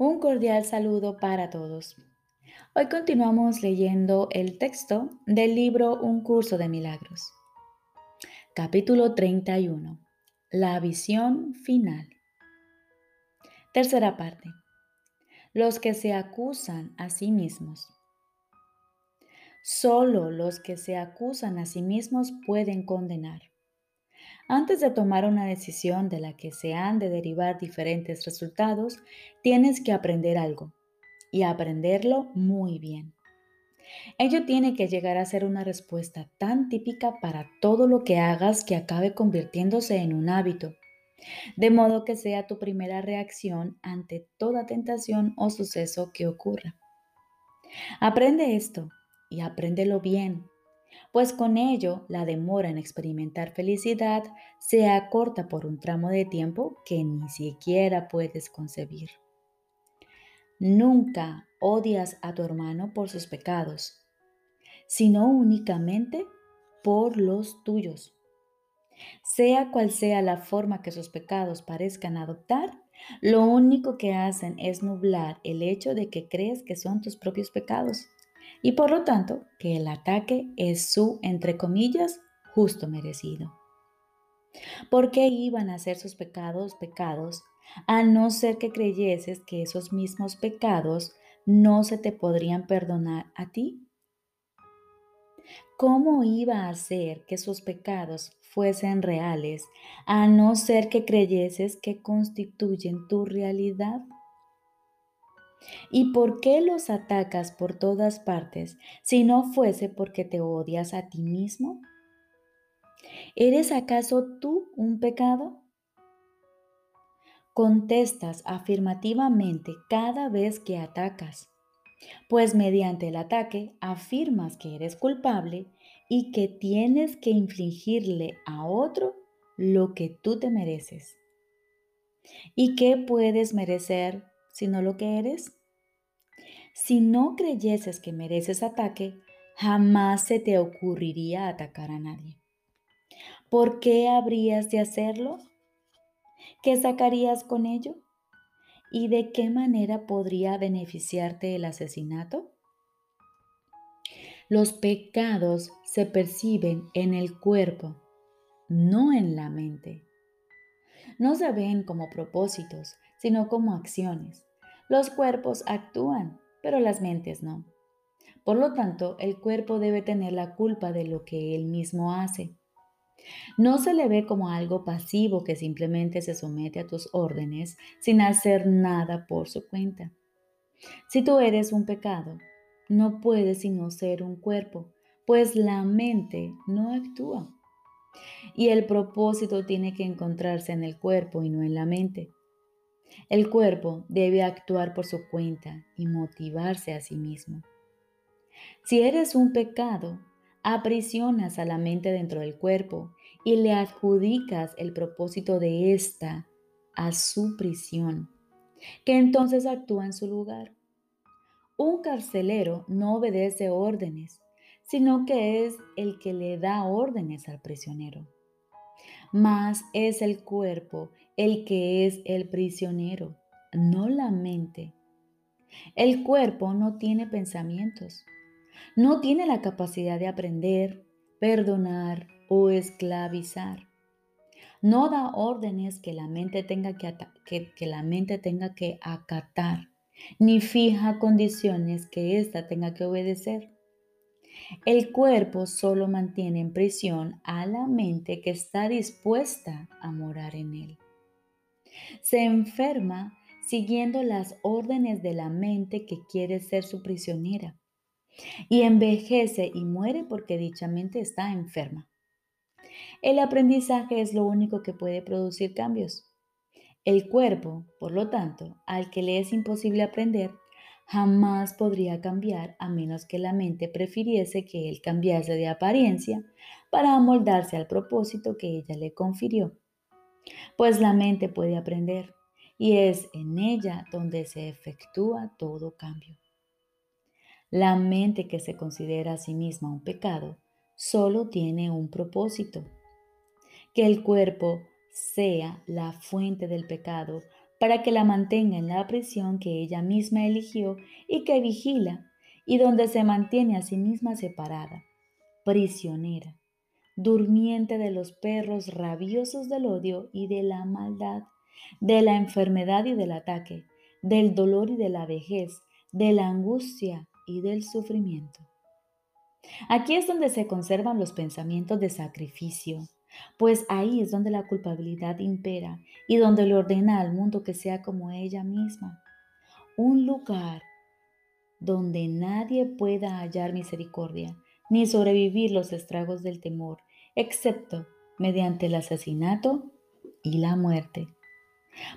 Un cordial saludo para todos. Hoy continuamos leyendo el texto del libro Un curso de milagros. Capítulo 31. La visión final. Tercera parte. Los que se acusan a sí mismos. Solo los que se acusan a sí mismos pueden condenar. Antes de tomar una decisión de la que se han de derivar diferentes resultados, tienes que aprender algo y aprenderlo muy bien. Ello tiene que llegar a ser una respuesta tan típica para todo lo que hagas que acabe convirtiéndose en un hábito, de modo que sea tu primera reacción ante toda tentación o suceso que ocurra. Aprende esto y apréndelo bien pues con ello la demora en experimentar felicidad se acorta por un tramo de tiempo que ni siquiera puedes concebir. Nunca odias a tu hermano por sus pecados, sino únicamente por los tuyos. Sea cual sea la forma que sus pecados parezcan adoptar, lo único que hacen es nublar el hecho de que crees que son tus propios pecados y por lo tanto que el ataque es su, entre comillas, justo merecido. ¿Por qué iban a ser sus pecados pecados a no ser que creyeses que esos mismos pecados no se te podrían perdonar a ti? ¿Cómo iba a ser que sus pecados fuesen reales a no ser que creyeses que constituyen tu realidad? ¿Y por qué los atacas por todas partes si no fuese porque te odias a ti mismo? ¿Eres acaso tú un pecado? Contestas afirmativamente cada vez que atacas, pues mediante el ataque afirmas que eres culpable y que tienes que infligirle a otro lo que tú te mereces. ¿Y qué puedes merecer sino lo que eres? Si no creyeses que mereces ataque, jamás se te ocurriría atacar a nadie. ¿Por qué habrías de hacerlo? ¿Qué sacarías con ello? ¿Y de qué manera podría beneficiarte el asesinato? Los pecados se perciben en el cuerpo, no en la mente. No se ven como propósitos, sino como acciones. Los cuerpos actúan, pero las mentes no. Por lo tanto, el cuerpo debe tener la culpa de lo que él mismo hace. No se le ve como algo pasivo que simplemente se somete a tus órdenes sin hacer nada por su cuenta. Si tú eres un pecado, no puedes sino ser un cuerpo, pues la mente no actúa. Y el propósito tiene que encontrarse en el cuerpo y no en la mente. El cuerpo debe actuar por su cuenta y motivarse a sí mismo. Si eres un pecado, aprisionas a la mente dentro del cuerpo y le adjudicas el propósito de ésta a su prisión, que entonces actúa en su lugar. Un carcelero no obedece órdenes, sino que es el que le da órdenes al prisionero. Mas es el cuerpo el que es el prisionero, no la mente. El cuerpo no tiene pensamientos, no tiene la capacidad de aprender, perdonar o esclavizar. No da órdenes que la mente tenga que, que, la mente tenga que acatar, ni fija condiciones que ésta tenga que obedecer. El cuerpo solo mantiene en prisión a la mente que está dispuesta a morar en él. Se enferma siguiendo las órdenes de la mente que quiere ser su prisionera. Y envejece y muere porque dicha mente está enferma. El aprendizaje es lo único que puede producir cambios. El cuerpo, por lo tanto, al que le es imposible aprender, jamás podría cambiar a menos que la mente prefiriese que él cambiase de apariencia para amoldarse al propósito que ella le confirió pues la mente puede aprender y es en ella donde se efectúa todo cambio. La mente que se considera a sí misma un pecado solo tiene un propósito, que el cuerpo sea la fuente del pecado para que la mantenga en la prisión que ella misma eligió y que vigila, y donde se mantiene a sí misma separada, prisionera, durmiente de los perros rabiosos del odio y de la maldad, de la enfermedad y del ataque, del dolor y de la vejez, de la angustia y del sufrimiento. Aquí es donde se conservan los pensamientos de sacrificio, pues ahí es donde la culpabilidad impera y donde le ordena al mundo que sea como ella misma. Un lugar donde nadie pueda hallar misericordia ni sobrevivir los estragos del temor, excepto mediante el asesinato y la muerte.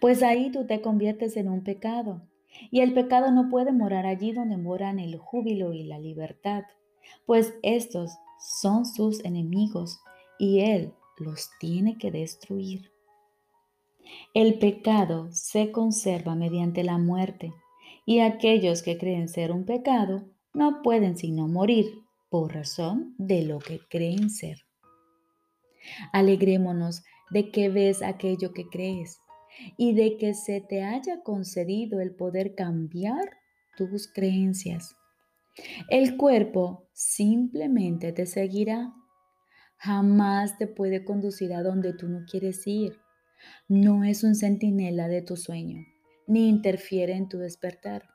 Pues ahí tú te conviertes en un pecado, y el pecado no puede morar allí donde moran el júbilo y la libertad, pues estos son sus enemigos y él los tiene que destruir. El pecado se conserva mediante la muerte y aquellos que creen ser un pecado no pueden sino morir por razón de lo que creen ser. Alegrémonos de que ves aquello que crees y de que se te haya concedido el poder cambiar tus creencias. El cuerpo simplemente te seguirá Jamás te puede conducir a donde tú no quieres ir. No es un centinela de tu sueño, ni interfiere en tu despertar.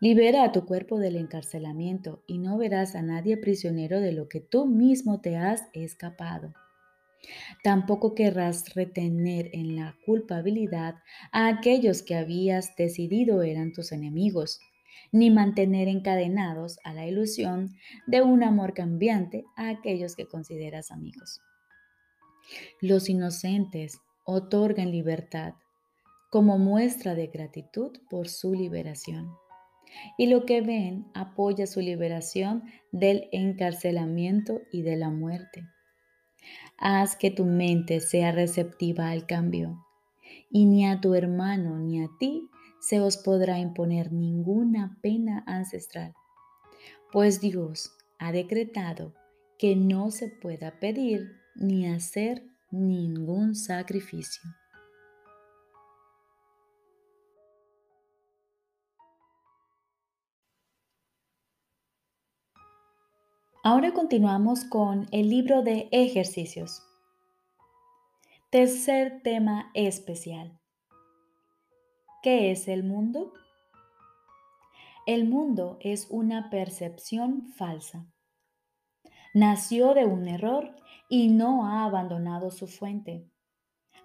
Libera a tu cuerpo del encarcelamiento y no verás a nadie prisionero de lo que tú mismo te has escapado. Tampoco querrás retener en la culpabilidad a aquellos que habías decidido eran tus enemigos, ni mantener encadenados a la ilusión de un amor cambiante a aquellos que consideras amigos. Los inocentes otorgan libertad como muestra de gratitud por su liberación. Y lo que ven apoya su liberación del encarcelamiento y de la muerte. Haz que tu mente sea receptiva al cambio, y ni a tu hermano ni a ti se os podrá imponer ninguna pena ancestral, pues Dios ha decretado que no se pueda pedir ni hacer ningún sacrificio. Ahora continuamos con el libro de ejercicios. Tercer tema especial. ¿Qué es el mundo? El mundo es una percepción falsa. Nació de un error y no ha abandonado su fuente.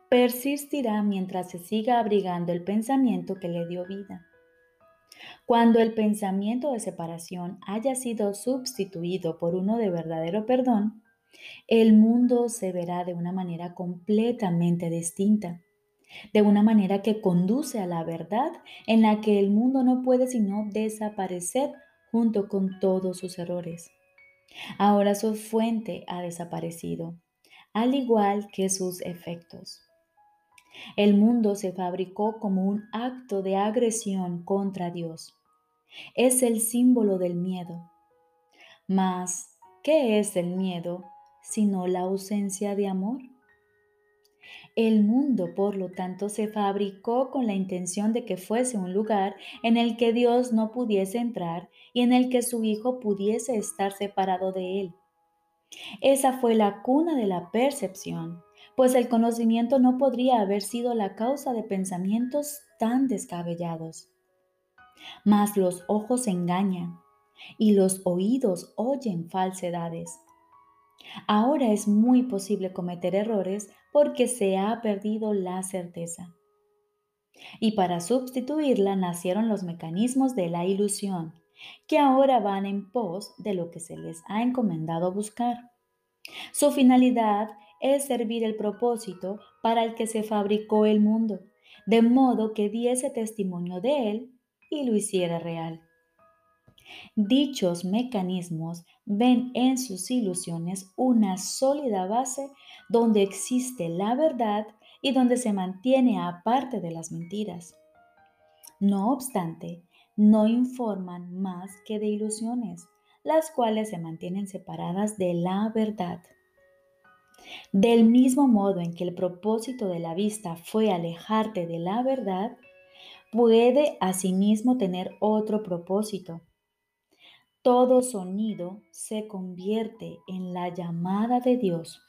Persistirá mientras se siga abrigando el pensamiento que le dio vida. Cuando el pensamiento de separación haya sido sustituido por uno de verdadero perdón, el mundo se verá de una manera completamente distinta de una manera que conduce a la verdad en la que el mundo no puede sino desaparecer junto con todos sus errores. Ahora su fuente ha desaparecido, al igual que sus efectos. El mundo se fabricó como un acto de agresión contra Dios. Es el símbolo del miedo. Mas, ¿qué es el miedo sino la ausencia de amor? El mundo, por lo tanto, se fabricó con la intención de que fuese un lugar en el que Dios no pudiese entrar y en el que su Hijo pudiese estar separado de él. Esa fue la cuna de la percepción, pues el conocimiento no podría haber sido la causa de pensamientos tan descabellados. Mas los ojos engañan y los oídos oyen falsedades. Ahora es muy posible cometer errores porque se ha perdido la certeza. Y para sustituirla nacieron los mecanismos de la ilusión, que ahora van en pos de lo que se les ha encomendado buscar. Su finalidad es servir el propósito para el que se fabricó el mundo, de modo que diese testimonio de él y lo hiciera real. Dichos mecanismos ven en sus ilusiones una sólida base donde existe la verdad y donde se mantiene aparte de las mentiras. No obstante, no informan más que de ilusiones, las cuales se mantienen separadas de la verdad. Del mismo modo en que el propósito de la vista fue alejarte de la verdad, puede asimismo tener otro propósito. Todo sonido se convierte en la llamada de Dios.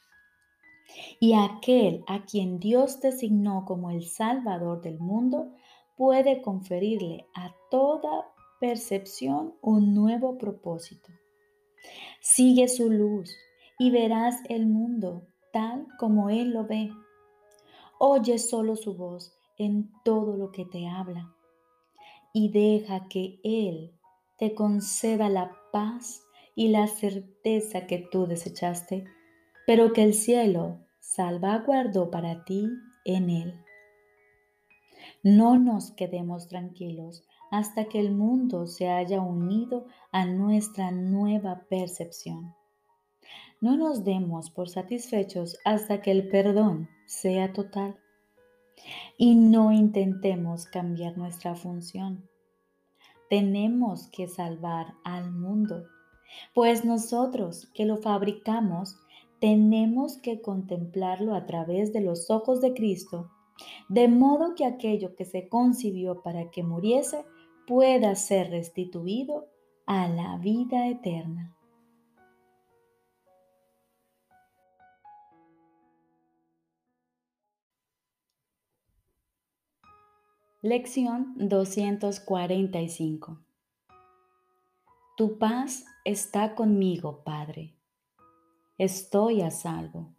Y aquel a quien Dios designó como el Salvador del mundo puede conferirle a toda percepción un nuevo propósito. Sigue su luz y verás el mundo tal como Él lo ve. Oye solo su voz en todo lo que te habla y deja que Él te conceda la paz y la certeza que tú desechaste, pero que el cielo salvaguardó para ti en Él. No nos quedemos tranquilos hasta que el mundo se haya unido a nuestra nueva percepción. No nos demos por satisfechos hasta que el perdón sea total. Y no intentemos cambiar nuestra función. Tenemos que salvar al mundo, pues nosotros que lo fabricamos tenemos que contemplarlo a través de los ojos de Cristo, de modo que aquello que se concibió para que muriese pueda ser restituido a la vida eterna. Lección 245 Tu paz está conmigo, Padre. Estoy a salvo.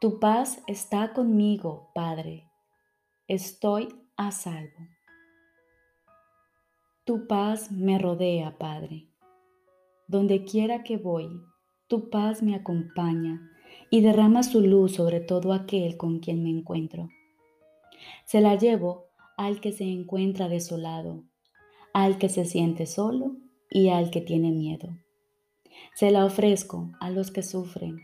Tu paz está conmigo, Padre. Estoy a salvo. Tu paz me rodea, Padre. Donde quiera que voy, tu paz me acompaña y derrama su luz sobre todo aquel con quien me encuentro. Se la llevo al que se encuentra desolado, al que se siente solo y al que tiene miedo. Se la ofrezco a los que sufren,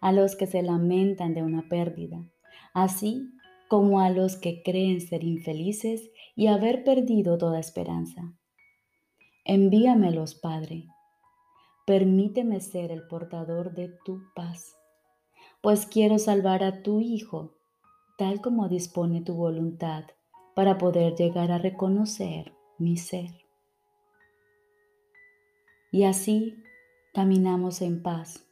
a los que se lamentan de una pérdida, así como a los que creen ser infelices y haber perdido toda esperanza. Envíamelos, Padre. Permíteme ser el portador de tu paz, pues quiero salvar a tu Hijo tal como dispone tu voluntad para poder llegar a reconocer mi ser. Y así caminamos en paz,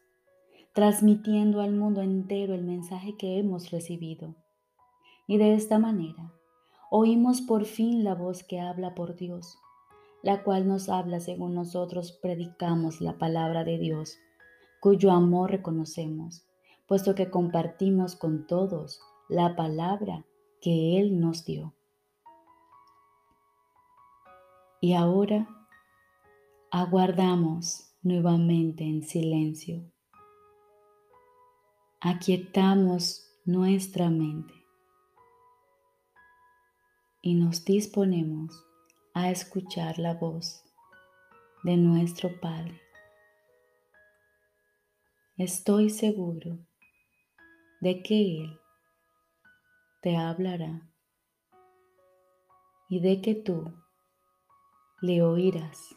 transmitiendo al mundo entero el mensaje que hemos recibido. Y de esta manera oímos por fin la voz que habla por Dios, la cual nos habla según nosotros predicamos la palabra de Dios, cuyo amor reconocemos, puesto que compartimos con todos la palabra que Él nos dio. Y ahora aguardamos nuevamente en silencio. Aquietamos nuestra mente y nos disponemos a escuchar la voz de nuestro Padre. Estoy seguro de que Él te hablará y de que tú le oirás.